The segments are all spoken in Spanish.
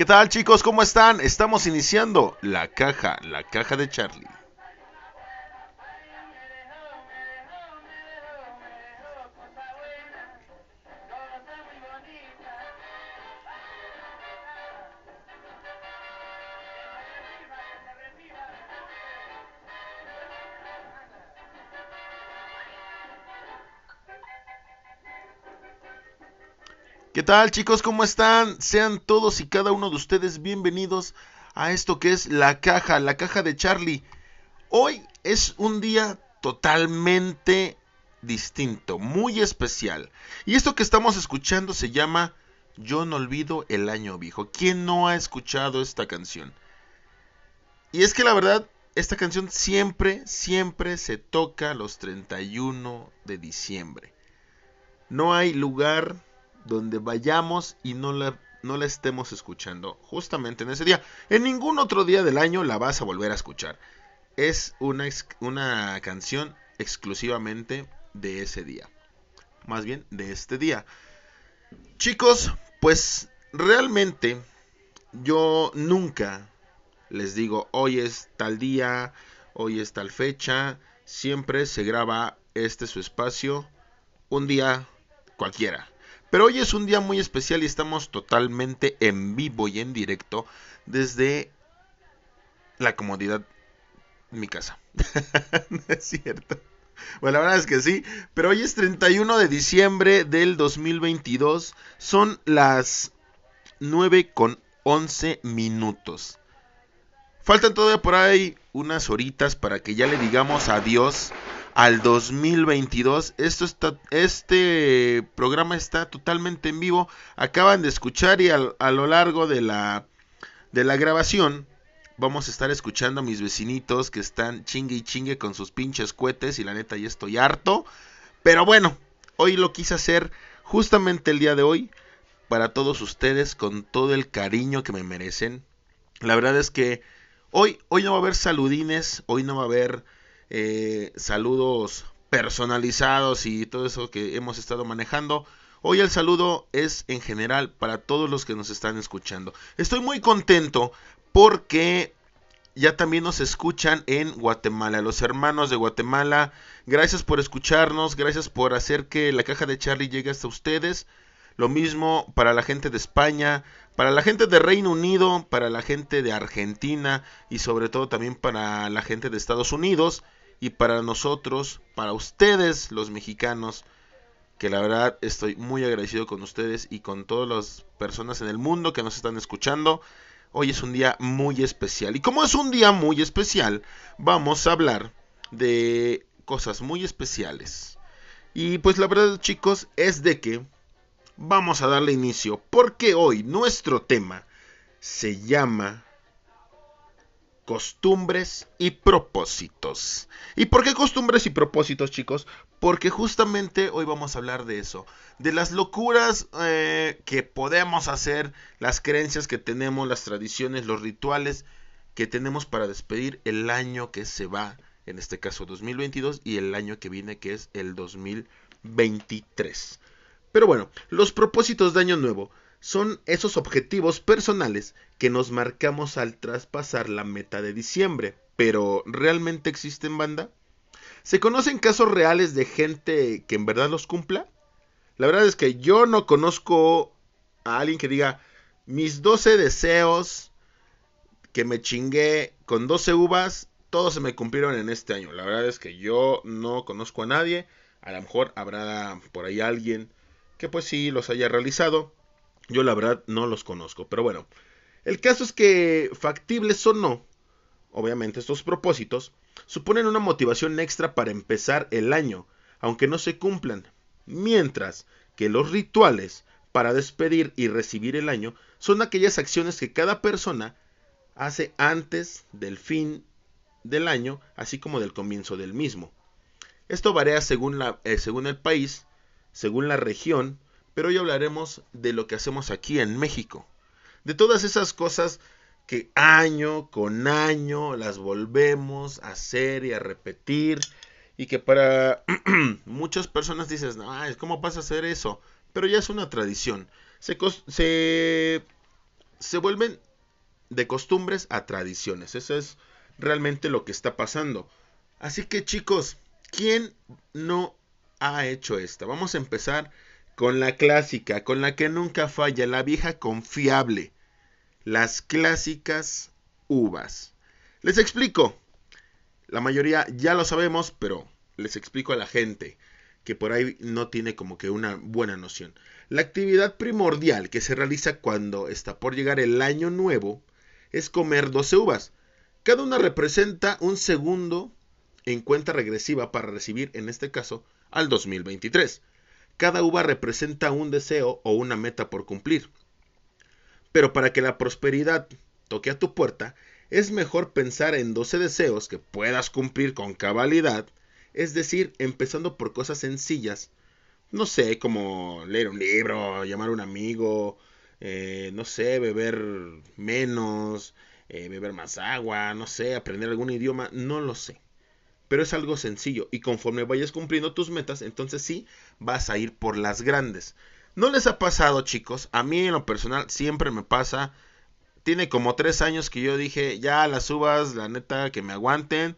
¿Qué tal chicos? ¿Cómo están? Estamos iniciando la caja, la caja de Charlie. ¿Qué tal chicos? ¿Cómo están? Sean todos y cada uno de ustedes bienvenidos a esto que es la caja, la caja de Charlie. Hoy es un día totalmente distinto, muy especial. Y esto que estamos escuchando se llama Yo no olvido el año viejo. ¿Quién no ha escuchado esta canción? Y es que la verdad, esta canción siempre, siempre se toca los 31 de diciembre. No hay lugar donde vayamos y no la, no la estemos escuchando justamente en ese día. En ningún otro día del año la vas a volver a escuchar. Es una, una canción exclusivamente de ese día. Más bien de este día. Chicos, pues realmente yo nunca les digo hoy es tal día, hoy es tal fecha. Siempre se graba este su espacio un día cualquiera. Pero hoy es un día muy especial y estamos totalmente en vivo y en directo desde la comodidad de mi casa. no es cierto. Bueno, la verdad es que sí, pero hoy es 31 de diciembre del 2022. Son las 9 con 11 minutos. Faltan todavía por ahí unas horitas para que ya le digamos adiós al 2022. Esto está, este programa está totalmente en vivo. Acaban de escuchar y a lo largo de la, de la grabación vamos a estar escuchando a mis vecinitos que están chingue y chingue con sus pinches cohetes y la neta ya estoy harto. Pero bueno, hoy lo quise hacer justamente el día de hoy para todos ustedes con todo el cariño que me merecen. La verdad es que hoy, hoy no va a haber saludines, hoy no va a haber eh, saludos personalizados y todo eso que hemos estado manejando. Hoy el saludo es en general para todos los que nos están escuchando. Estoy muy contento porque ya también nos escuchan en Guatemala. Los hermanos de Guatemala, gracias por escucharnos, gracias por hacer que la caja de Charlie llegue hasta ustedes. Lo mismo para la gente de España, para la gente de Reino Unido, para la gente de Argentina y sobre todo también para la gente de Estados Unidos y para nosotros, para ustedes los mexicanos, que la verdad estoy muy agradecido con ustedes y con todas las personas en el mundo que nos están escuchando. Hoy es un día muy especial. Y como es un día muy especial, vamos a hablar de cosas muy especiales. Y pues la verdad chicos es de que vamos a darle inicio porque hoy nuestro tema se llama costumbres y propósitos. ¿Y por qué costumbres y propósitos, chicos? Porque justamente hoy vamos a hablar de eso, de las locuras eh, que podemos hacer, las creencias que tenemos, las tradiciones, los rituales que tenemos para despedir el año que se va, en este caso 2022, y el año que viene que es el 2023. Pero bueno, los propósitos de año nuevo son esos objetivos personales que nos marcamos al traspasar la meta de diciembre. Pero, ¿realmente existen banda? ¿Se conocen casos reales de gente que en verdad los cumpla? La verdad es que yo no conozco a alguien que diga mis 12 deseos que me chingué con 12 uvas, todos se me cumplieron en este año. La verdad es que yo no conozco a nadie. A lo mejor habrá por ahí alguien que pues sí los haya realizado. Yo la verdad no los conozco, pero bueno, el caso es que factibles o no, obviamente estos propósitos, suponen una motivación extra para empezar el año, aunque no se cumplan, mientras que los rituales para despedir y recibir el año son aquellas acciones que cada persona hace antes del fin del año, así como del comienzo del mismo. Esto varía según, la, eh, según el país, según la región, pero hoy hablaremos de lo que hacemos aquí en México. De todas esas cosas que año con año las volvemos a hacer y a repetir. Y que para muchas personas dices, ¿cómo vas a hacer eso? Pero ya es una tradición. Se, se, se vuelven de costumbres a tradiciones. Eso es realmente lo que está pasando. Así que chicos, ¿quién no ha hecho esta? Vamos a empezar con la clásica, con la que nunca falla, la vieja confiable. Las clásicas uvas. Les explico. La mayoría ya lo sabemos, pero les explico a la gente que por ahí no tiene como que una buena noción. La actividad primordial que se realiza cuando está por llegar el año nuevo es comer 12 uvas. Cada una representa un segundo en cuenta regresiva para recibir, en este caso, al 2023. Cada uva representa un deseo o una meta por cumplir. Pero para que la prosperidad toque a tu puerta, es mejor pensar en 12 deseos que puedas cumplir con cabalidad, es decir, empezando por cosas sencillas, no sé, como leer un libro, llamar a un amigo, eh, no sé, beber menos, eh, beber más agua, no sé, aprender algún idioma, no lo sé. Pero es algo sencillo y conforme vayas cumpliendo tus metas, entonces sí vas a ir por las grandes. ¿No les ha pasado, chicos? A mí en lo personal siempre me pasa. Tiene como tres años que yo dije, ya las uvas, la neta, que me aguanten.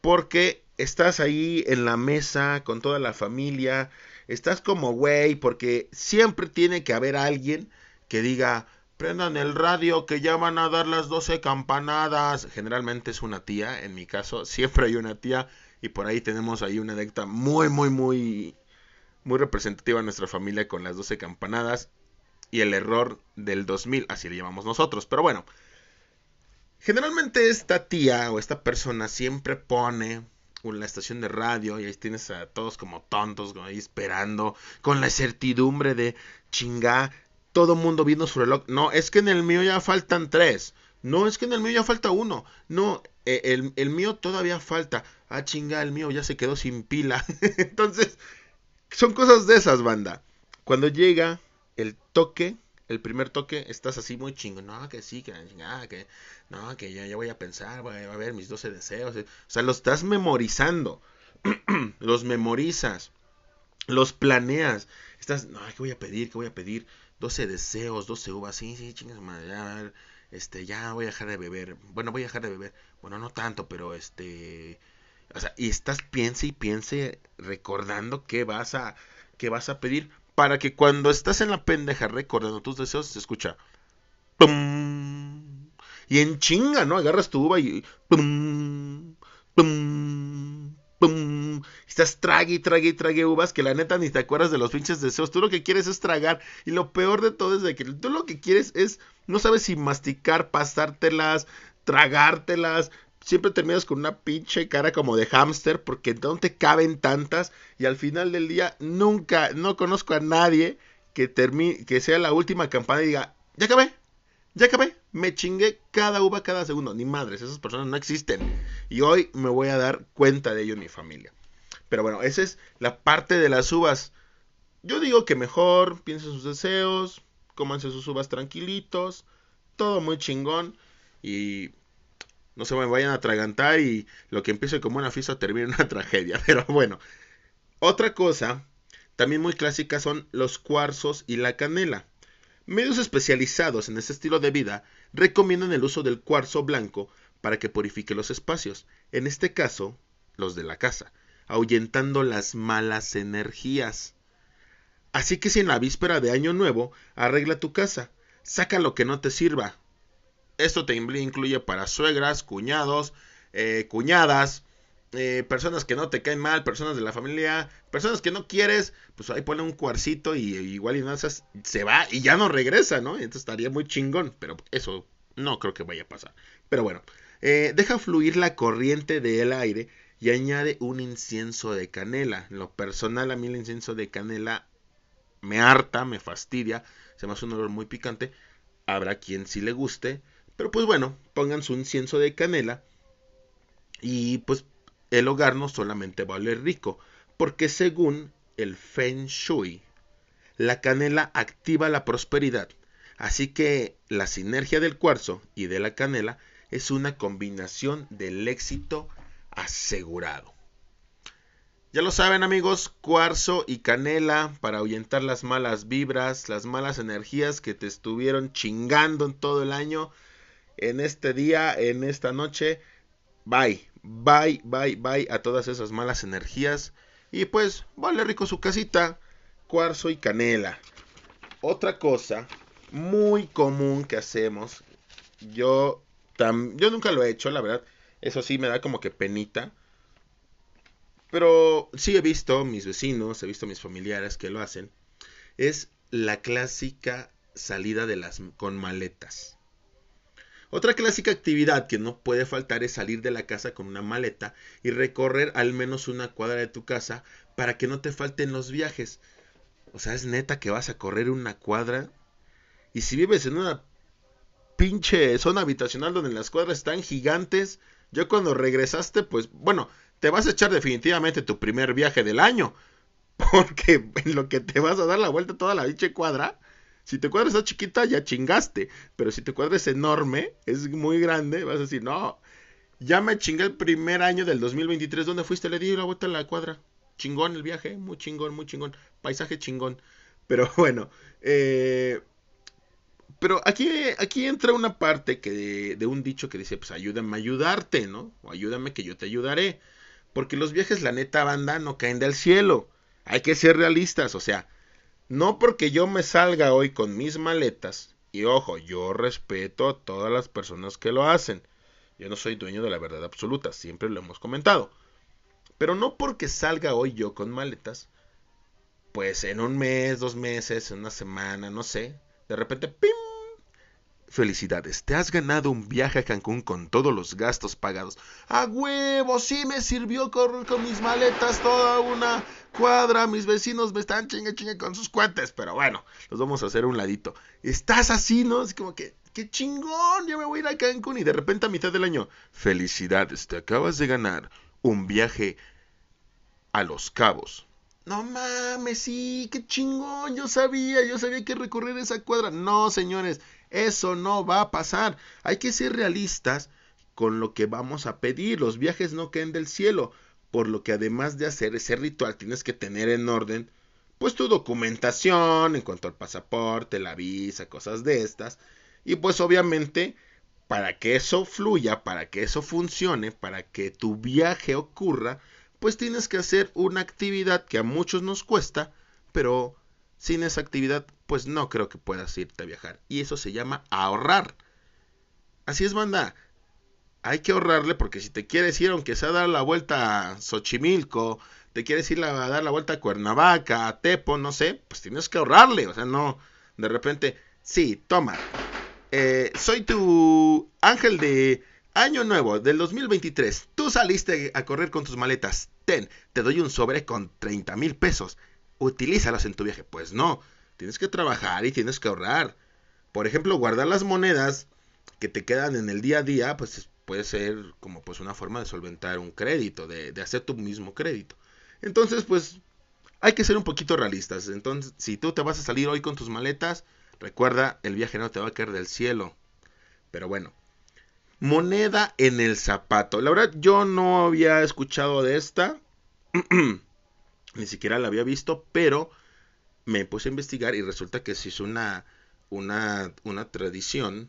Porque estás ahí en la mesa con toda la familia. Estás como güey, porque siempre tiene que haber alguien que diga, prendan el radio que ya van a dar las 12 campanadas. Generalmente es una tía, en mi caso siempre hay una tía y por ahí tenemos ahí una anécdota muy, muy, muy, muy representativa nuestra familia con las 12 campanadas y el error del 2000, así le llamamos nosotros. Pero bueno, generalmente esta tía o esta persona siempre pone la estación de radio y ahí tienes a todos como tontos ahí esperando con la certidumbre de chinga todo mundo viendo su reloj. No, es que en el mío ya faltan tres. No, es que en el mío ya falta uno. No, e, el, el mío todavía falta. Ah, chinga, el mío ya se quedó sin pila. Entonces, son cosas de esas, banda. Cuando llega el toque, el primer toque, estás así muy chingo. No, que sí, que, que no, que ya, ya voy a pensar, voy a ver mis 12 deseos. O sea, los estás memorizando. los memorizas. Los planeas. Estás, no, ¿qué voy a pedir? ¿Qué voy a pedir? 12 deseos, 12 uvas, sí, sí, chingas madre, ya, este, ya voy a dejar de beber, bueno, voy a dejar de beber, bueno, no tanto, pero este, o sea, y estás piense y piense recordando qué vas a, qué vas a pedir, para que cuando estás en la pendeja recordando tus deseos, se escucha, ¡pum! y en chinga, ¿no? Agarras tu uva y, ¡pum! ¡pum! ¡pum! Estás trague y trague y trague uvas que la neta ni te acuerdas de los pinches deseos. Tú lo que quieres es tragar. Y lo peor de todo es de que tú lo que quieres es, no sabes si masticar, pasártelas, tragártelas. Siempre terminas con una pinche cara como de hámster porque no te caben tantas. Y al final del día nunca, no conozco a nadie que, termine, que sea la última campana y diga, ya acabé, ya acabé, me chingué cada uva cada segundo. Ni madres, esas personas no existen. Y hoy me voy a dar cuenta de ello en mi familia. Pero bueno, esa es la parte de las uvas. Yo digo que mejor piensen sus deseos, cómanse sus uvas tranquilitos, todo muy chingón y no se me vayan a atragantar y lo que empiece como una fiesta termine en una tragedia. Pero bueno, otra cosa también muy clásica son los cuarzos y la canela. Medios especializados en este estilo de vida recomiendan el uso del cuarzo blanco para que purifique los espacios, en este caso, los de la casa, ahuyentando las malas energías. Así que si en la víspera de Año Nuevo arregla tu casa, saca lo que no te sirva. Esto te incluye para suegras, cuñados, eh, cuñadas, eh, personas que no te caen mal, personas de la familia, personas que no quieres, pues ahí pone un cuarcito y igual y no se va y ya no regresa, ¿no? Entonces estaría muy chingón, pero eso no creo que vaya a pasar. Pero bueno, eh, deja fluir la corriente del aire y añade un incienso de canela. En lo personal a mí el incienso de canela me harta, me fastidia, se me hace un olor muy picante. Habrá quien sí le guste, pero pues bueno, pongan su incienso de canela y pues el hogar no solamente va a oler rico, porque según el Feng Shui, la canela activa la prosperidad, así que la sinergia del cuarzo y de la canela es una combinación del éxito asegurado. Ya lo saben amigos, cuarzo y canela para ahuyentar las malas vibras, las malas energías que te estuvieron chingando en todo el año. En este día, en esta noche, bye, bye, bye, bye a todas esas malas energías. Y pues, vale rico su casita, cuarzo y canela. Otra cosa muy común que hacemos, yo, nunca lo he hecho, la verdad, eso sí me da como que penita pero sí he visto mis vecinos, he visto mis familiares que lo hacen. Es la clásica salida de las con maletas. Otra clásica actividad que no puede faltar es salir de la casa con una maleta y recorrer al menos una cuadra de tu casa para que no te falten los viajes. O sea, es neta que vas a correr una cuadra. Y si vives en una pinche zona habitacional donde las cuadras están gigantes, yo cuando regresaste, pues bueno, te vas a echar definitivamente tu primer viaje del año. Porque en lo que te vas a dar la vuelta toda la dicha cuadra, si tu cuadra está chiquita, ya chingaste. Pero si tu cuadra es enorme, es muy grande, vas a decir, no, ya me chingué el primer año del 2023. ¿Dónde fuiste? Le di la vuelta a la cuadra. Chingón el viaje, muy chingón, muy chingón. Paisaje chingón. Pero bueno, eh, pero aquí, aquí entra una parte que de, de, un dicho que dice, pues ayúdame a ayudarte, ¿no? O ayúdame que yo te ayudaré. Porque los viajes, la neta banda, no caen del cielo. Hay que ser realistas, o sea, no porque yo me salga hoy con mis maletas, y ojo, yo respeto a todas las personas que lo hacen. Yo no soy dueño de la verdad absoluta, siempre lo hemos comentado. Pero no porque salga hoy yo con maletas, pues en un mes, dos meses, en una semana, no sé, de repente, ¡pim! Felicidades, te has ganado un viaje a Cancún con todos los gastos pagados. ¡A huevo! Sí me sirvió correr con mis maletas toda una cuadra. Mis vecinos me están chingue chingue con sus cuentes. Pero bueno, los vamos a hacer un ladito. Estás así, ¿no? Es como que, ¡qué chingón! Ya me voy a ir a Cancún y de repente a mitad del año. Felicidades, te acabas de ganar un viaje a Los Cabos. No mames, sí, qué chingón. Yo sabía, yo sabía que recorrer esa cuadra. No, señores, eso no va a pasar. Hay que ser realistas con lo que vamos a pedir. Los viajes no caen del cielo. Por lo que además de hacer ese ritual tienes que tener en orden pues tu documentación en cuanto al pasaporte, la visa, cosas de estas. Y pues obviamente para que eso fluya, para que eso funcione, para que tu viaje ocurra, pues tienes que hacer una actividad que a muchos nos cuesta, pero sin esa actividad, pues no creo que puedas irte a viajar. Y eso se llama ahorrar. Así es, banda. Hay que ahorrarle porque si te quieres ir, aunque sea a dar la vuelta a Xochimilco, te quieres ir a dar la vuelta a Cuernavaca, a Tepo, no sé, pues tienes que ahorrarle. O sea, no, de repente, sí, toma. Eh, soy tu ángel de año nuevo del 2023. Tú saliste a correr con tus maletas. Ten, te doy un sobre con 30 mil pesos utilízalas en tu viaje. Pues no, tienes que trabajar y tienes que ahorrar. Por ejemplo, guardar las monedas que te quedan en el día a día, pues puede ser como pues una forma de solventar un crédito, de, de hacer tu mismo crédito. Entonces, pues hay que ser un poquito realistas. Entonces, si tú te vas a salir hoy con tus maletas, recuerda, el viaje no te va a caer del cielo. Pero bueno, moneda en el zapato. La verdad, yo no había escuchado de esta. ni siquiera la había visto, pero me puse a investigar y resulta que sí es una, una, una tradición,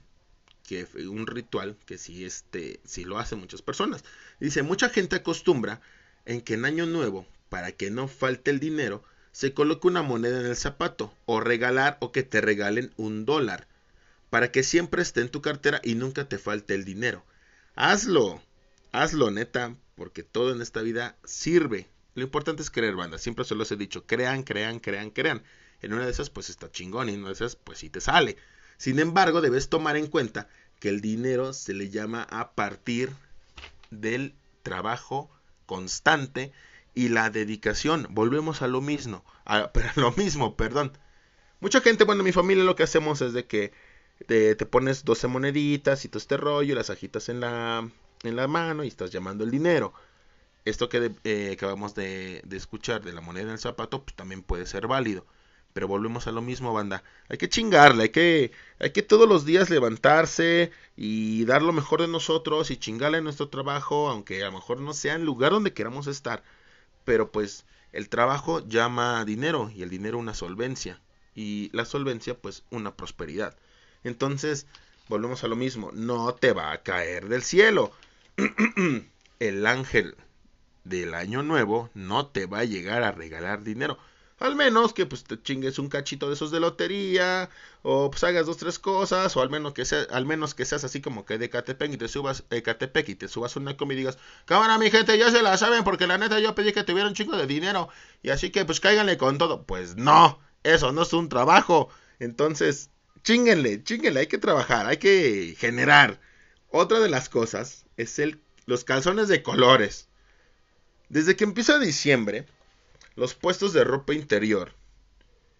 que un ritual que sí, este, sí lo hacen muchas personas. Dice, mucha gente acostumbra en que en Año Nuevo, para que no falte el dinero, se coloque una moneda en el zapato, o regalar o que te regalen un dólar, para que siempre esté en tu cartera y nunca te falte el dinero. Hazlo, hazlo neta, porque todo en esta vida sirve, lo importante es creer, banda. Siempre se los he dicho. Crean, crean, crean, crean. En una de esas, pues está chingón. Y en una de esas, pues sí te sale. Sin embargo, debes tomar en cuenta que el dinero se le llama a partir del trabajo constante y la dedicación. Volvemos a lo mismo. A, lo mismo, perdón. Mucha gente, bueno, mi familia lo que hacemos es de que te, te pones 12 moneditas y todo este rollo, las agitas en la, en la mano y estás llamando el dinero esto que eh, acabamos de, escuchar de la moneda en el zapato, pues también puede ser válido. Pero volvemos a lo mismo, banda. Hay que chingarle, hay que, hay que todos los días levantarse y dar lo mejor de nosotros y chingarle en nuestro trabajo, aunque a lo mejor no sea el lugar donde queramos estar. pero pues el trabajo llama dinero y el dinero una solvencia y la solvencia pues una prosperidad. Entonces, volvemos a lo mismo, no te va a caer del cielo. el ángel del año nuevo no te va a llegar a regalar dinero. Al menos que pues te chingues un cachito de esos de lotería, o pues hagas dos, tres cosas, o al menos que sea, al menos que seas así como que de Catepec y te subas, eh, Catepec y te subas una comida y digas, cámara mi gente, ya se la saben, porque la neta yo pedí que tuviera un chingo de dinero, y así que pues cáiganle con todo. Pues no, eso no es un trabajo. Entonces, chinguenle, chinguenle, hay que trabajar, hay que generar. Otra de las cosas es el, los calzones de colores. Desde que empieza diciembre, los puestos de ropa interior,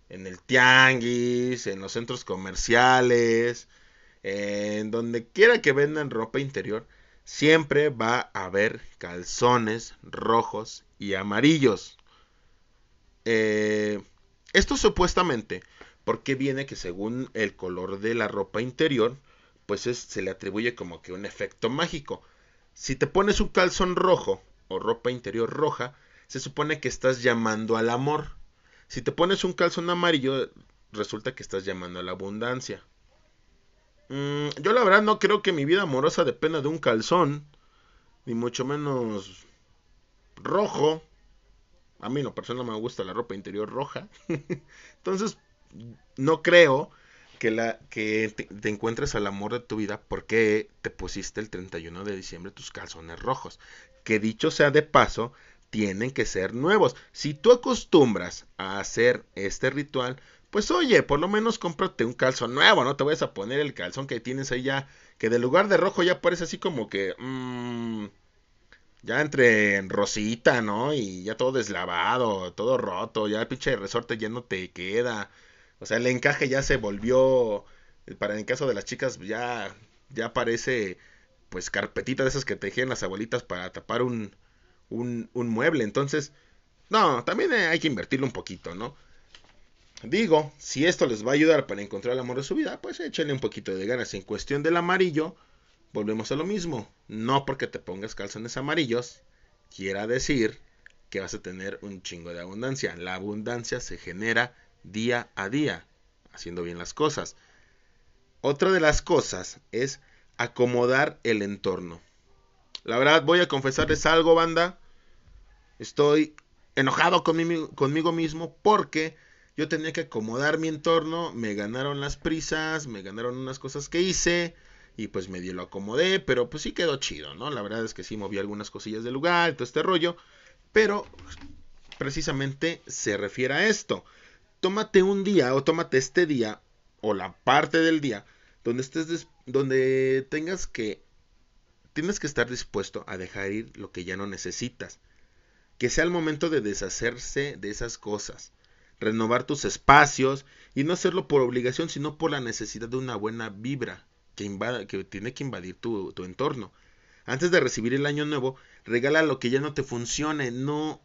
en el tianguis, en los centros comerciales, en donde quiera que vendan ropa interior, siempre va a haber calzones rojos y amarillos. Eh, esto supuestamente porque viene que según el color de la ropa interior, pues se le atribuye como que un efecto mágico. Si te pones un calzón rojo o ropa interior roja, se supone que estás llamando al amor. Si te pones un calzón amarillo, resulta que estás llamando a la abundancia. Mm, yo la verdad no creo que mi vida amorosa dependa de un calzón, ni mucho menos rojo. A mí, no, persona me gusta la ropa interior roja. Entonces, no creo que, la, que te, te, encuentres al amor de tu vida porque te pusiste el 31 de diciembre tus calzones rojos. Que dicho sea de paso, tienen que ser nuevos. Si tú acostumbras a hacer este ritual, pues oye, por lo menos cómprate un calzón nuevo, no te vayas a poner el calzón que tienes ahí ya, que de lugar de rojo ya parece así como que... Mmm, ya entre rosita, ¿no? Y ya todo deslavado, todo roto, ya el pinche resorte ya no te queda. O sea, el encaje ya se volvió, para el caso de las chicas, ya, ya parece, pues, carpetita de esas que tejían las abuelitas para tapar un, un, mueble. Entonces, no, también hay que invertirlo un poquito, ¿no? Digo, si esto les va a ayudar para encontrar el amor de su vida, pues échenle un poquito de ganas. En cuestión del amarillo, volvemos a lo mismo. No porque te pongas calzones amarillos, quiera decir que vas a tener un chingo de abundancia. La abundancia se genera día a día, haciendo bien las cosas. Otra de las cosas es acomodar el entorno. La verdad, voy a confesarles algo, banda. Estoy enojado conmigo, mismo porque yo tenía que acomodar mi entorno. Me ganaron las prisas, me ganaron unas cosas que hice. Y pues medio lo acomodé, pero pues sí quedó chido, ¿no? La verdad es que sí moví algunas cosillas del lugar, todo este rollo. Pero precisamente se refiere a esto. Tómate un día o tómate este día o la parte del día donde estés donde tengas que Tienes que estar dispuesto a dejar ir lo que ya no necesitas. Que sea el momento de deshacerse de esas cosas. Renovar tus espacios y no hacerlo por obligación, sino por la necesidad de una buena vibra que, invada, que tiene que invadir tu, tu entorno. Antes de recibir el año nuevo, regala lo que ya no te funcione. No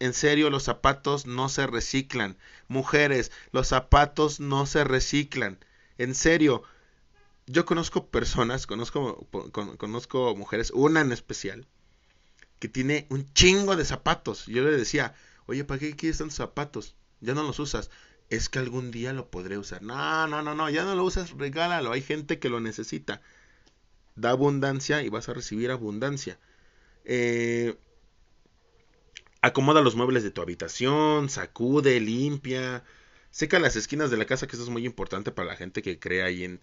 en serio, los zapatos no se reciclan. Mujeres, los zapatos no se reciclan. En serio, yo conozco personas, conozco, conozco mujeres, una en especial, que tiene un chingo de zapatos. Yo le decía, oye, ¿para qué quieres tantos zapatos? Ya no los usas. Es que algún día lo podré usar. No, no, no, no, ya no lo usas, regálalo. Hay gente que lo necesita. Da abundancia y vas a recibir abundancia. Eh, acomoda los muebles de tu habitación, sacude, limpia, seca las esquinas de la casa, que eso es muy importante para la gente que cree ahí en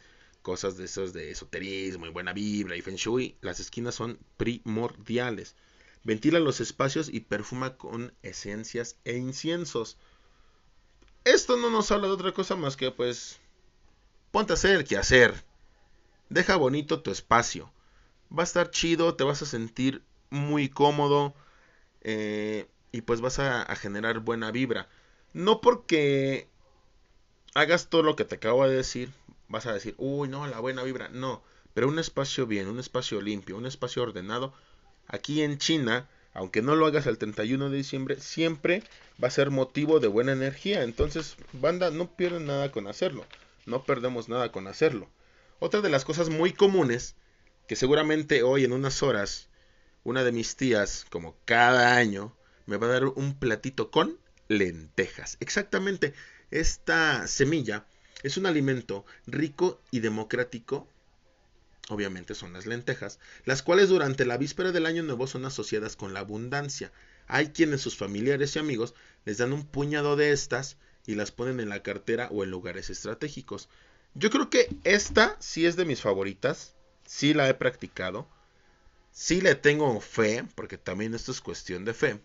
cosas de esos de esoterismo y buena vibra y feng shui, las esquinas son primordiales. Ventila los espacios y perfuma con esencias e inciensos. Esto no nos habla de otra cosa más que pues ponte a hacer el hacer. Deja bonito tu espacio. Va a estar chido, te vas a sentir muy cómodo eh, y pues vas a generar buena vibra. No porque hagas todo lo que te acabo de decir, vas a decir, uy, no, la buena vibra. No, pero un espacio bien, un espacio limpio, un espacio ordenado. Aquí en China, aunque no lo hagas el 31 de diciembre, siempre va a ser motivo de buena energía. Entonces, banda, no pierden nada con hacerlo. No perdemos nada con hacerlo. Otra de las cosas muy comunes, que seguramente hoy en unas horas, una de mis tías, como cada año, me va a dar un platito con lentejas. Exactamente, esta semilla es un alimento rico y democrático. Obviamente son las lentejas, las cuales durante la víspera del año nuevo son asociadas con la abundancia. Hay quienes sus familiares y amigos les dan un puñado de estas y las ponen en la cartera o en lugares estratégicos. Yo creo que esta sí es de mis favoritas, sí la he practicado, sí le tengo fe, porque también esto es cuestión de fe.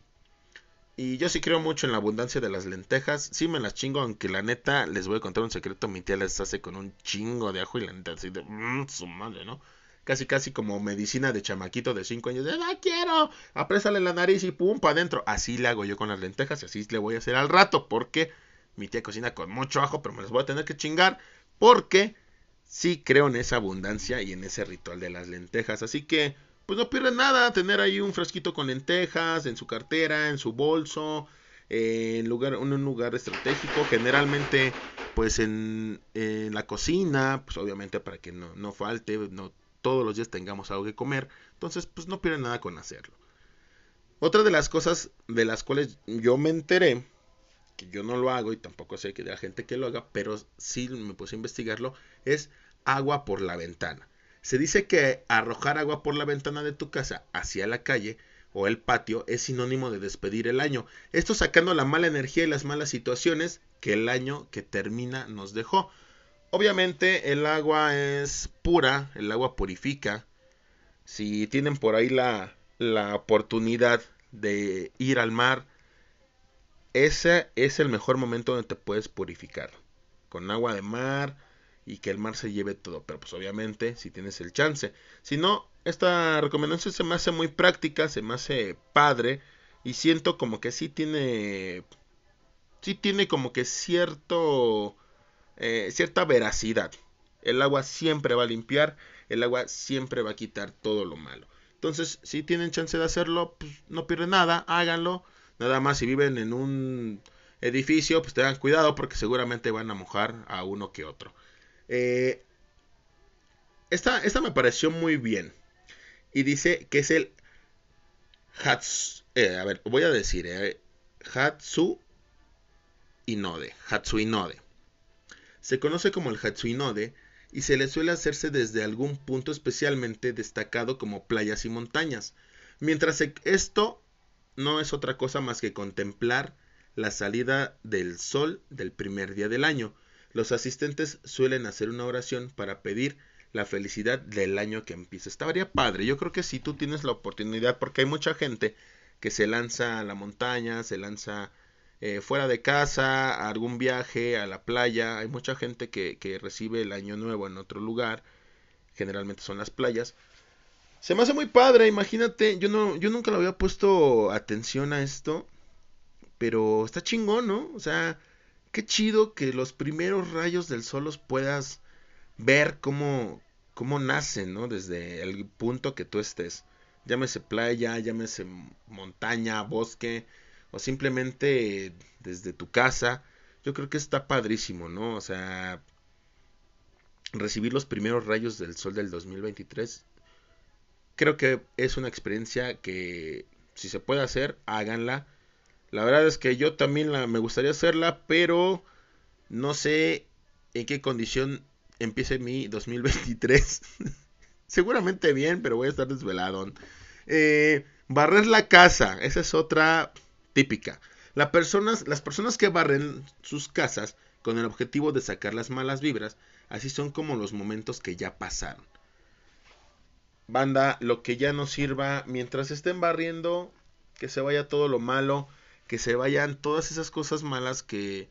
Y yo sí creo mucho en la abundancia de las lentejas. Sí me las chingo, aunque la neta, les voy a contar un secreto. Mi tía las hace con un chingo de ajo y la neta, así de. Mmm, su madre, ¿no? Casi, casi como medicina de chamaquito de 5 años. De, ¡Ah, quiero! Aprésale la nariz y pum, para adentro. Así le hago yo con las lentejas y así le voy a hacer al rato. Porque mi tía cocina con mucho ajo, pero me las voy a tener que chingar. Porque sí creo en esa abundancia y en ese ritual de las lentejas. Así que pues no pierde nada tener ahí un frasquito con lentejas en su cartera, en su bolso, en, lugar, en un lugar estratégico, generalmente pues en, la cocina, pues obviamente para que no, no falte, no todos los días tengamos algo que comer, entonces pues no pierde nada con hacerlo. Otra de las cosas de las cuales yo me enteré, que yo no lo hago y tampoco sé que de la gente que lo haga, pero sí me puse a investigarlo, es agua por la ventana. Se dice que arrojar agua por la ventana de tu casa hacia la calle o el patio es sinónimo de despedir el año. Esto sacando la mala energía y las malas situaciones que el año que termina nos dejó. Obviamente el agua es pura, el agua purifica. Si tienen por ahí la, la oportunidad de ir al mar, ese es el mejor momento donde te puedes purificar. Con agua de mar, y que el mar se lleve todo. Pero pues obviamente si tienes el chance. Si no, esta recomendación se me hace muy práctica, se me hace padre y siento como que sí tiene... Sí tiene como que cierto... Eh, cierta veracidad. El agua siempre va a limpiar, el agua siempre va a quitar todo lo malo. Entonces, si tienen chance de hacerlo, pues no pierden nada, háganlo. Nada más si viven en un edificio, pues tengan cuidado porque seguramente van a mojar a uno que otro. Eh, esta, me pareció muy bien. Y dice que es el Hatsu. Eh, a ver, voy a decir. Eh, Hatsu Inode. Hatsu Inode. Se conoce como el Hatsu Inode y se le suele hacerse desde algún punto especialmente destacado como playas y montañas. Mientras esto no es otra cosa más que contemplar la salida del sol del primer día del año, los asistentes suelen hacer una oración para pedir la felicidad del año que empieza. Estaría padre. Yo creo que si tú tienes la oportunidad, porque hay mucha gente que se lanza a la montaña, se lanza eh, fuera de casa, a algún viaje, a la playa. Hay mucha gente que, que recibe el año nuevo en otro lugar. Generalmente son las playas. Se me hace muy padre, imagínate, yo no, yo nunca le había puesto atención a esto, pero está chingón, ¿no? O sea, qué chido que los primeros rayos del sol los puedas ver cómo, cómo nacen, ¿no? Desde el punto que tú estés. Llámese playa, llámese montaña, bosque, o simplemente desde tu casa. Yo creo que está padrísimo, ¿no? O sea, recibir los primeros rayos del sol del 2023. Creo que es una experiencia que si se puede hacer, háganla. La verdad es que yo también la, me gustaría hacerla, pero no sé en qué condición empiece mi 2023. Seguramente bien, pero voy a estar desvelado. Eh, barrer la casa, esa es otra típica. las personas que barren sus casas con el objetivo de sacar las malas vibras, así son como los momentos que ya pasaron. Banda, lo que ya no sirva, mientras estén barriendo, que se vaya todo lo malo que se vayan todas esas cosas malas que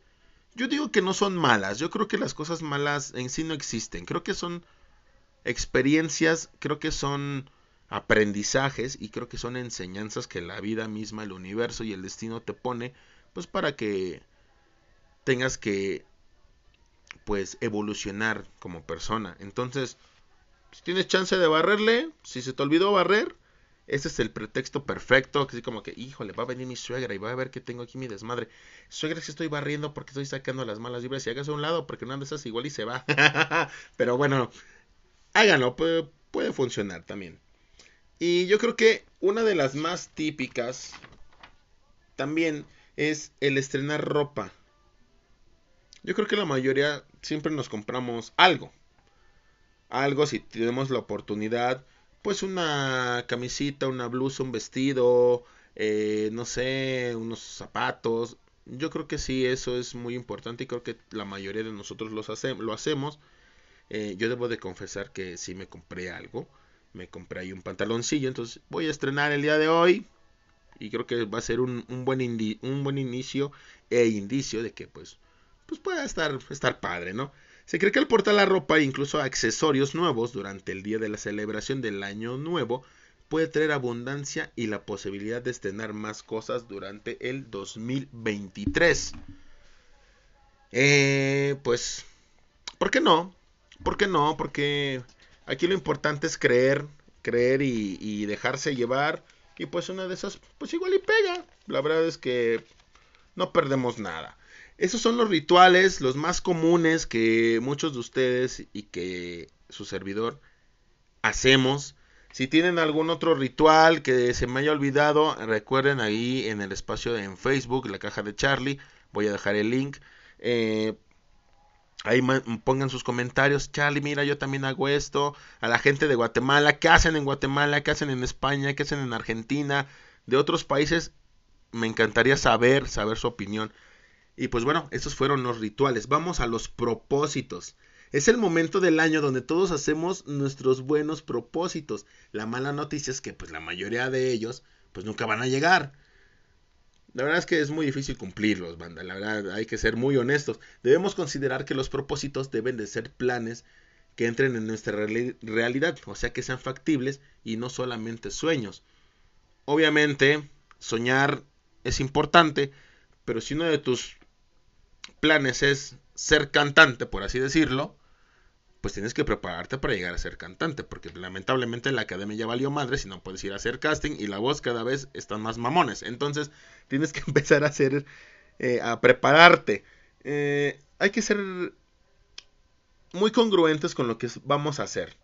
yo digo que no son malas, yo creo que las cosas malas en sí no existen, creo que son experiencias, creo que son aprendizajes y creo que son enseñanzas que la vida misma, el universo y el destino te pone pues para que tengas que pues evolucionar como persona. Entonces, si tienes chance de barrerle, si se te olvidó barrer, ese es el pretexto perfecto, así como que, híjole, va a venir mi suegra y va a ver que tengo aquí mi desmadre. Suegra, si estoy barriendo porque estoy sacando las malas vibras y hagas a un lado porque no andas igual y se va. Pero bueno, háganlo, puede, puede funcionar también. Y yo creo que una de las más típicas también es el estrenar ropa. Yo creo que la mayoría siempre nos compramos algo. Algo si tenemos la oportunidad, pues una camisita, una blusa, un vestido, eh, no sé, unos zapatos. Yo creo que sí, eso es muy importante y creo que la mayoría de nosotros los lo hacemos. Eh, yo debo de confesar que sí me compré algo. Me compré ahí un pantaloncillo, entonces voy a estrenar el día de hoy y creo que va a ser un, buen, un buen inicio e indicio de que pues, pues pueda estar, estar padre, ¿no? Se cree que al portar la ropa e incluso accesorios nuevos durante el día de la celebración del año nuevo puede traer abundancia y la posibilidad de estrenar más cosas durante el 2023. Eh, pues, ¿por qué no? ¿Por qué no? Porque aquí lo importante es creer, creer y dejarse llevar y pues una de esas, pues igual y pega. La verdad es que no perdemos nada. Esos son los rituales, los más comunes que muchos de ustedes y que su servidor hacemos. Si tienen algún otro ritual que se me haya olvidado, recuerden ahí en el espacio en Facebook, la caja de Charlie, voy a dejar el link. Eh, Ahí pongan sus comentarios. Charlie, mira, yo también hago esto. A la gente de Guatemala, ¿qué hacen en Guatemala? ¿Qué hacen en España? ¿Qué hacen en Argentina? De otros países, me encantaría saber, saber su opinión. Y pues bueno, esos fueron los rituales. Vamos a los propósitos. Es el momento del año donde todos hacemos nuestros buenos propósitos. La mala noticia es que pues la mayoría de ellos pues nunca van a llegar. La verdad es que es muy difícil cumplirlos, banda. La verdad hay que ser muy honestos. Debemos considerar que los propósitos deben de ser planes que entren en nuestra realidad, o sea que sean factibles y no solamente sueños. Obviamente, soñar es importante, pero si uno de tus planes es ser cantante, por así decirlo, pues tienes que prepararte para llegar a ser cantante, porque lamentablemente la academia ya valió madre si no puedes ir a hacer casting y la voz cada vez están más mamones. Entonces tienes que empezar a hacer, eh, a prepararte. Eh, hay que ser muy congruentes con lo que vamos a hacer.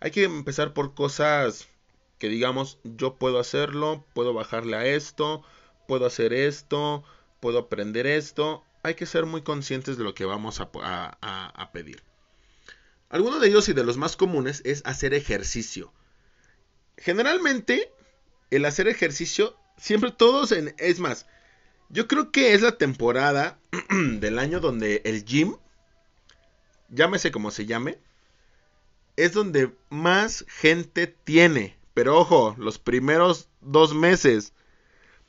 Hay que empezar por cosas que digamos, yo puedo hacerlo, puedo bajarle a esto, puedo hacer esto, puedo aprender esto. Hay que ser muy conscientes de lo que vamos a, pedir. Alguno de ellos y de los más comunes es hacer ejercicio. Generalmente, el hacer ejercicio, siempre todos en... Es más, yo creo que es la temporada del año donde el gym, llámese como se llame, es donde más gente tiene. Pero ojo, los primeros dos meses.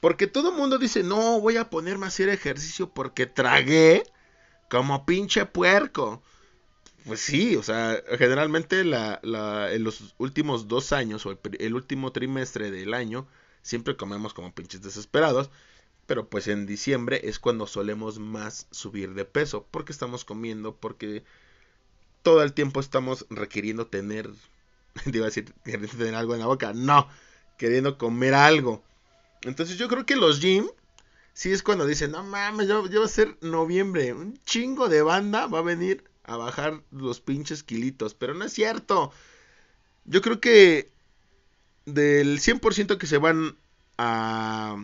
Porque todo el mundo dice, no, voy a ponerme a hacer ejercicio porque tragué como pinche puerco. Pues sí, o sea, generalmente la, la, en los últimos dos años o el, último trimestre del año siempre comemos como pinches desesperados, pero pues en diciembre es cuando solemos más subir de peso, porque estamos comiendo, porque todo el tiempo estamos requiriendo tener, te iba a decir, tener algo en la boca, no, queriendo comer algo. Entonces yo creo que los gym, sí es cuando dicen, no mames, ya, va a ser noviembre, un chingo de banda va a venir a bajar los pinches kilitos. Pero no es cierto. Yo creo que del 100% que se van a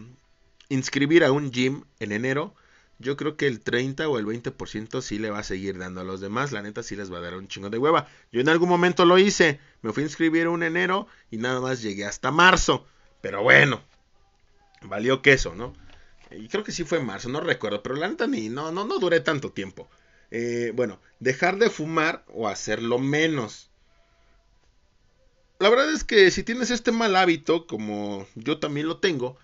inscribir a un gym en enero, yo creo que el 30 o el 20% sí le va a seguir dando a los demás. La neta sí les va a dar un chingo de hueva. Yo en algún momento lo hice. Me fui a inscribir un enero y nada más llegué hasta marzo. Pero bueno, valió queso, ¿no? Y creo que sí fue marzo, no recuerdo. Pero la neta ni, no, no, no duré tanto tiempo. Eh, bueno, dejar de fumar o hacerlo menos. La verdad es que si tienes este mal hábito, como yo también lo tengo,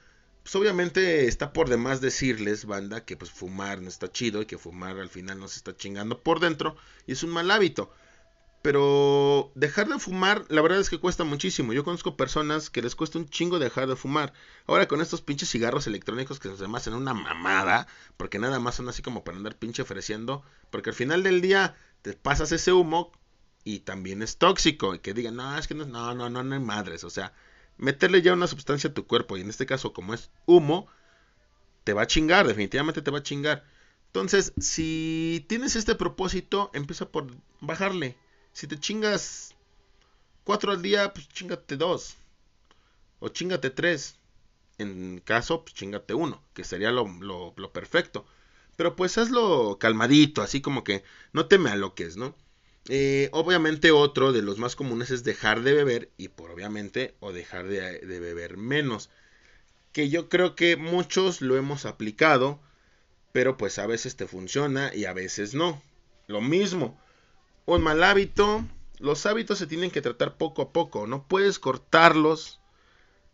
pues obviamente está por demás decirles, banda, que pues fumar no está chido y que fumar al final nos está chingando por dentro y es un mal hábito. Pero dejar de fumar, la verdad es que cuesta muchísimo. Yo conozco personas que les cuesta un chingo dejar de fumar. Ahora con estos pinches cigarros electrónicos que se hacen una mamada, porque nada más son así como para andar pinche ofreciendo, porque al final del día te pasas ese humo y también es tóxico. Y que digan, no, es que no, no, no, no, no hay madres. O sea, meterle ya una sustancia a tu cuerpo, y en este caso como es humo, te va a chingar, definitivamente te va a chingar. Entonces, si tienes este propósito, empieza por bajarle si te chingas cuatro al día, pues chingate dos. O chingate tres. en caso, pues chingate uno, que sería lo, perfecto. Pero pues hazlo calmadito, así como que no te me aloques, ¿no? Eh, obviamente otro de los más comunes es dejar de beber y por obviamente o dejar de, de, beber menos. Que yo creo que muchos lo hemos aplicado, pero pues a veces te funciona y a veces no. Lo mismo, un mal hábito, los hábitos se tienen que tratar poco a poco, no puedes cortarlos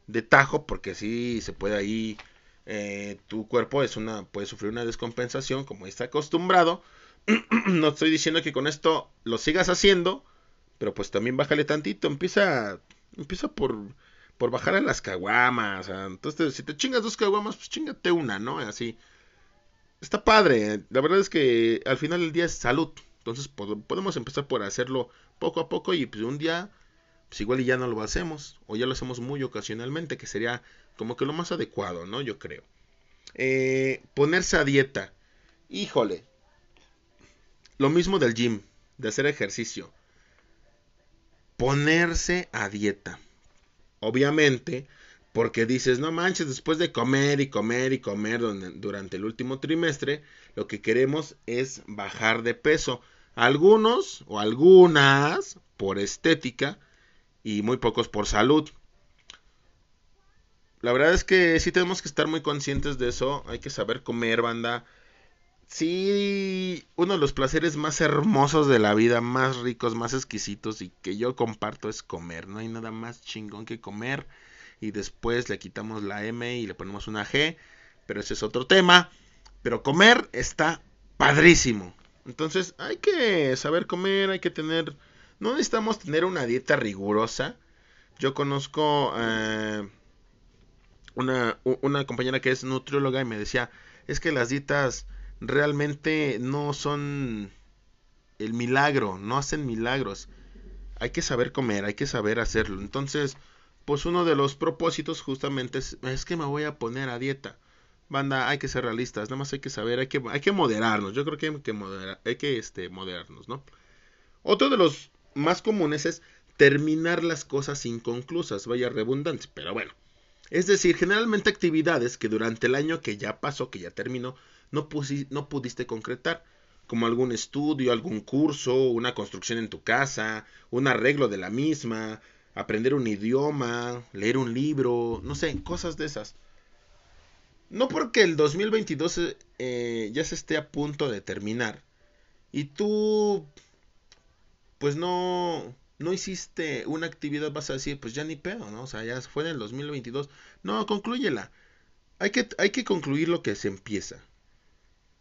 de tajo porque si se puede ahí eh, tu cuerpo es una puede sufrir una descompensación como está acostumbrado. No estoy diciendo que con esto lo sigas haciendo pero pues también bájale tantito. Empieza empieza por por bajar a las caguamas entonces si te chingas dos caguamas pues chingate una no así. Está padre la verdad es que al final del día es salud entonces podemos empezar por hacerlo poco a poco y pues un día pues igual y ya no lo hacemos, o ya lo hacemos muy ocasionalmente, que sería como que lo más adecuado, ¿no? Yo creo. Eh, ponerse a dieta. Híjole. Lo mismo del gym, de hacer ejercicio. Ponerse a dieta. Obviamente, porque dices, no manches, después de comer y comer y comer durante el último trimestre, lo que queremos es bajar de peso. Algunos o algunas, por estética, y muy pocos por salud. La verdad es que sí tenemos que estar muy conscientes de eso. Hay que saber comer, banda. Sí, uno de los placeres más hermosos de la vida, más ricos, más exquisitos y que yo comparto es comer. No hay nada más chingón que comer. Y después le quitamos la M y le ponemos una G. Pero ese es otro tema. Pero comer está padrísimo. Entonces hay que saber comer, hay que tener no necesitamos tener una dieta rigurosa. Yo conozco eh, una, una compañera que es nutrióloga y me decía, es que las dietas realmente no son el milagro, no hacen milagros. Hay que saber comer, hay que saber hacerlo. Entonces, pues uno de los propósitos justamente es, que me voy a poner a dieta. Banda, hay que ser realistas, nada más hay que saber, hay que, hay que moderarnos. Yo creo que hay que, hay que este, moderarnos, ¿no? Otro de los más comunes es terminar las cosas inconclusas, vaya redundancia, pero bueno. Es decir, generalmente actividades que durante el año que ya pasó, que ya terminó, no, no pudiste concretar, como algún estudio, algún curso, una construcción en tu casa, un arreglo de la misma, aprender un idioma, leer un libro, no sé, cosas de esas. No porque el 2022 eh, ya se esté a punto de terminar y tú pues no, no hiciste una actividad, vas a decir, pues ya ni pedo, ¿no? O sea, ya fue en el 2022. No, conclúyela. Hay que, hay que concluir lo que se empieza.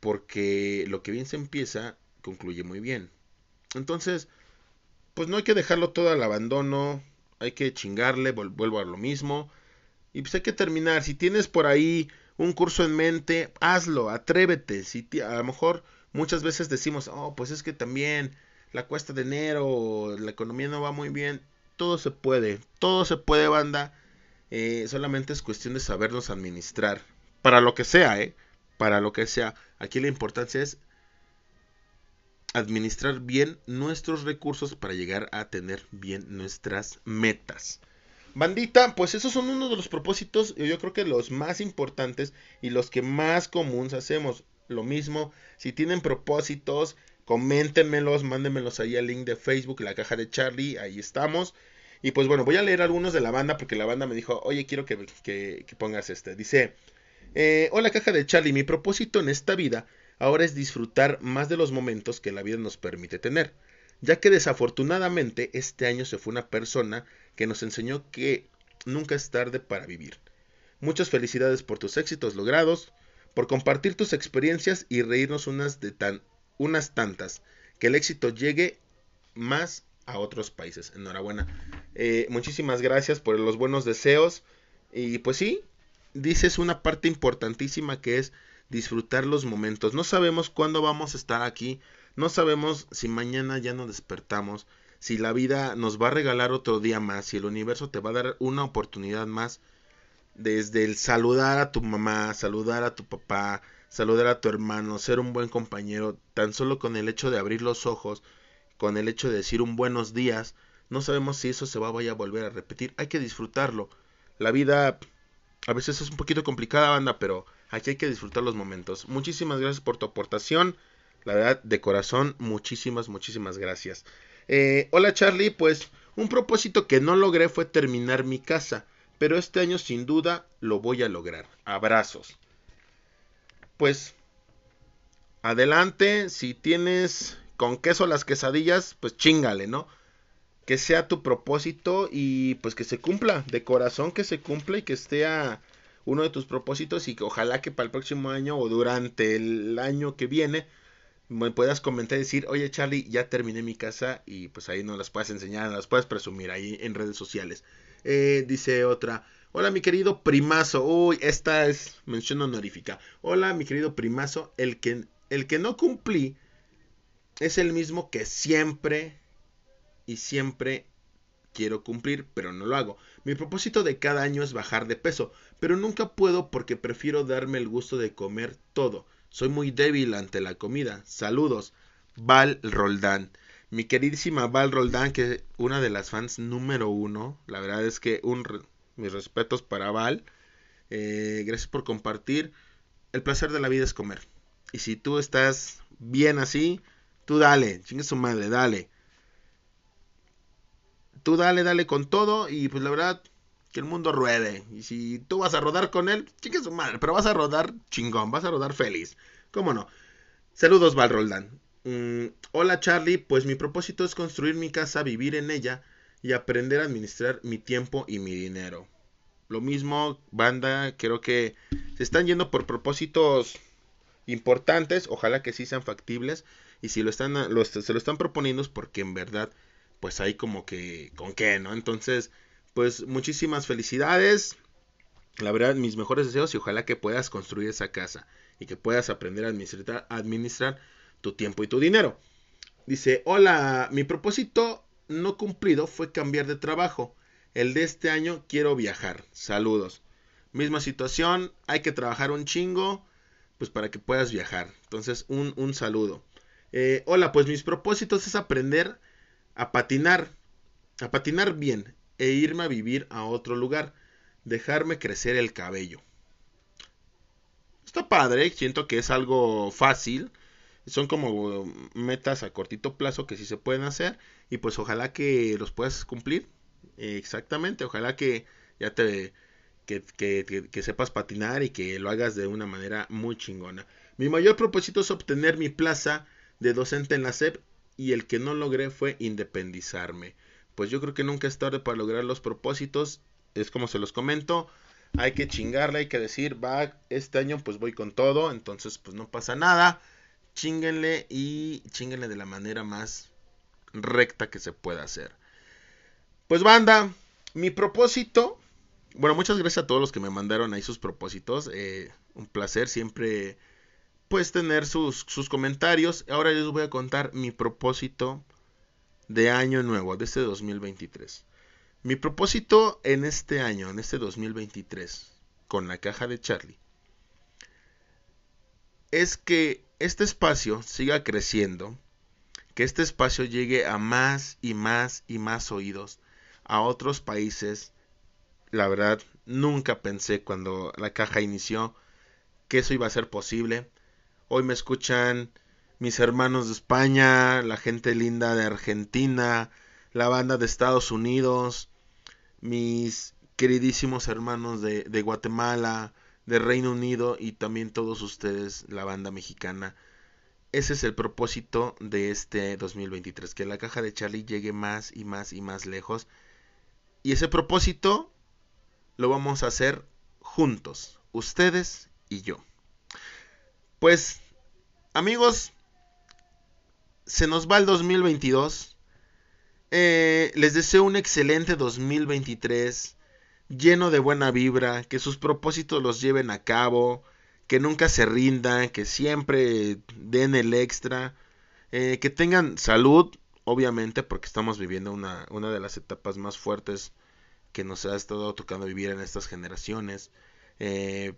Porque lo que bien se empieza, concluye muy bien. Entonces, pues no hay que dejarlo todo al abandono. Hay que chingarle, vuelvo a lo mismo. Y pues hay que terminar. Si tienes por ahí un curso en mente, hazlo, atrévete. Si a lo mejor muchas veces decimos, oh, pues es que también la cuesta de enero, la economía no va muy bien, todo se puede, todo se puede, banda. Eh, solamente es cuestión de sabernos administrar. Para lo que sea, ¿eh? Para lo que sea. Aquí la importancia es administrar bien nuestros recursos para llegar a tener bien nuestras metas. Bandita, pues esos son uno de los propósitos, yo creo que los más importantes y los que más comunes hacemos. Lo mismo, si tienen propósitos, coméntenmelos, mándenmelos ahí al link de Facebook, la caja de Charlie, ahí estamos. Y pues bueno, voy a leer algunos de la banda porque la banda me dijo, oye, quiero que, que, pongas este. Dice, eh, hola caja de Charlie, mi propósito en esta vida ahora es disfrutar más de los momentos que la vida nos permite tener, ya que desafortunadamente este año se fue una persona que nos enseñó que nunca es tarde para vivir. Muchas felicidades por tus éxitos logrados, por compartir tus experiencias y reírnos unas de tan unas tantas. Que el éxito llegue más a otros países. Enhorabuena. Eh, muchísimas gracias por los buenos deseos. Y pues sí, dices una parte importantísima que es disfrutar los momentos. No sabemos cuándo vamos a estar aquí. No sabemos si mañana ya nos despertamos. Si la vida nos va a regalar otro día más. Si el universo te va a dar una oportunidad más. Desde el saludar a tu mamá, saludar a tu papá, saludar a tu hermano, ser un buen compañero, tan solo con el hecho de abrir los ojos, con el hecho de decir un buenos días, no sabemos si eso se va vaya a volver a repetir, hay que disfrutarlo. La vida a veces es un poquito complicada, banda, pero aquí hay que disfrutar los momentos. Muchísimas gracias por tu aportación. La verdad, de corazón, muchísimas, muchísimas gracias. Eh, hola Charlie, pues un propósito que no logré fue terminar mi casa, pero este año sin duda lo voy a lograr. Abrazos. Pues, adelante, si tienes con queso las quesadillas, pues chingale, ¿no? Que sea tu propósito y pues que se cumpla, de corazón que se cumpla y que esté uno de tus propósitos y que ojalá que para el próximo año o durante el año que viene me puedas comentar y decir, oye Charlie, ya terminé mi casa y pues ahí no las puedes enseñar, las puedes presumir ahí en redes sociales. Eh, dice otra, hola mi querido primazo, uy, esta es mención honorífica. Hola mi querido primazo, el que, el que no cumplí es el mismo que siempre y siempre quiero cumplir, pero no lo hago. Mi propósito de cada año es bajar de peso, pero nunca puedo porque prefiero darme el gusto de comer todo. Soy muy débil ante la comida. Saludos. Val Roldán. Mi queridísima Val Roldán, que una de las fans número uno. La verdad es que un mis respetos para Val. Eh, gracias por compartir. El placer de la vida es comer. Y si tú estás bien así, tú dale, chingue su madre, dale. Tú dale, dale con todo. Y pues la verdad, que el mundo ruede. Y si tú vas a rodar con él, chique su madre, pero vas a rodar chingón, vas a rodar feliz. ¿Cómo no? Saludos, Val Roldán. Mm, hola, Charlie. Pues mi propósito es construir mi casa, vivir en ella y aprender a administrar mi tiempo y mi dinero. Lo mismo, banda, creo que se están yendo por propósitos importantes, ojalá que sí sean factibles. Y si lo están, se lo están proponiendo es porque en verdad, pues hay como que, ¿con qué, no? Entonces, pues muchísimas felicidades. La verdad, mis mejores deseos y ojalá que puedas construir esa casa y que puedas aprender a administrar, administrar tu tiempo y tu dinero. Dice, hola, mi propósito no cumplido fue cambiar de trabajo. El de este año quiero viajar. Saludos. Misma situación, hay que trabajar un chingo, pues para que puedas viajar. Entonces, un, un saludo. Eh, hola, pues mis propósitos es aprender a patinar, a patinar bien e irme a vivir a otro lugar, dejarme crecer el cabello. Está padre, siento que es algo fácil, son como metas a cortito plazo que sí se pueden hacer y pues ojalá que los puedas cumplir. exactamente, ojalá que ya te que, que, sepas patinar y que lo hagas de una manera muy chingona. Mi mayor propósito es obtener mi plaza de docente en la SEP y el que no logré fue independizarme pues yo creo que nunca es tarde para lograr los propósitos. Es como se los comento, hay que chingarle, hay que decir, va, este año pues voy con todo, entonces pues no pasa nada. Chinguenle y chinguenle de la manera más recta que se pueda hacer. Pues banda, mi propósito, bueno, muchas gracias a todos los que me mandaron ahí sus propósitos. Eh, un placer siempre pues tener sus, sus comentarios. Ahora les voy a contar mi propósito de año nuevo, de este 2023. Mi propósito en este año, en este 2023, con la caja de Charlie, es que este espacio siga creciendo, que este espacio llegue a más y más y más oídos, a otros países. La verdad, nunca pensé cuando la caja inició que eso iba a ser posible. Hoy me escuchan mis hermanos de España, la gente linda de Argentina, la banda de Estados Unidos, mis queridísimos hermanos de, Guatemala, de Reino Unido y también todos ustedes, la banda mexicana. Ese es el propósito de este 2023, que la caja de Charlie llegue más y más y más lejos. Y ese propósito lo vamos a hacer juntos, ustedes y yo. Pues, amigos, se nos va el 2022. Eh, les deseo un excelente 2023, lleno de buena vibra, que sus propósitos los lleven a cabo, que nunca se rindan, que siempre den el extra, eh, que tengan salud, obviamente, porque estamos viviendo una, una de las etapas más fuertes que nos ha estado tocando vivir en estas generaciones. Eh,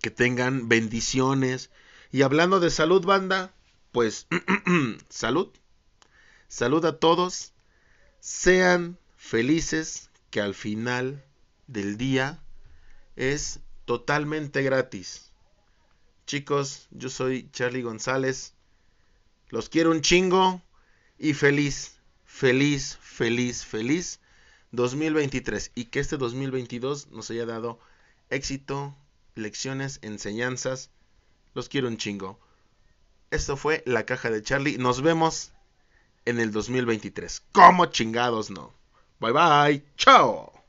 que tengan bendiciones. Y hablando de salud, banda, pues salud. Salud a todos. Sean felices que al final del día es totalmente gratis. Chicos, yo soy Charlie González. Los quiero un chingo y feliz, feliz, feliz, feliz 2023 y que este 2022 nos haya dado éxito, lecciones, enseñanzas. Los quiero un chingo. Esto fue la caja de Charlie. Nos vemos en el 2023. ¿Cómo chingados no? Bye bye. Chao.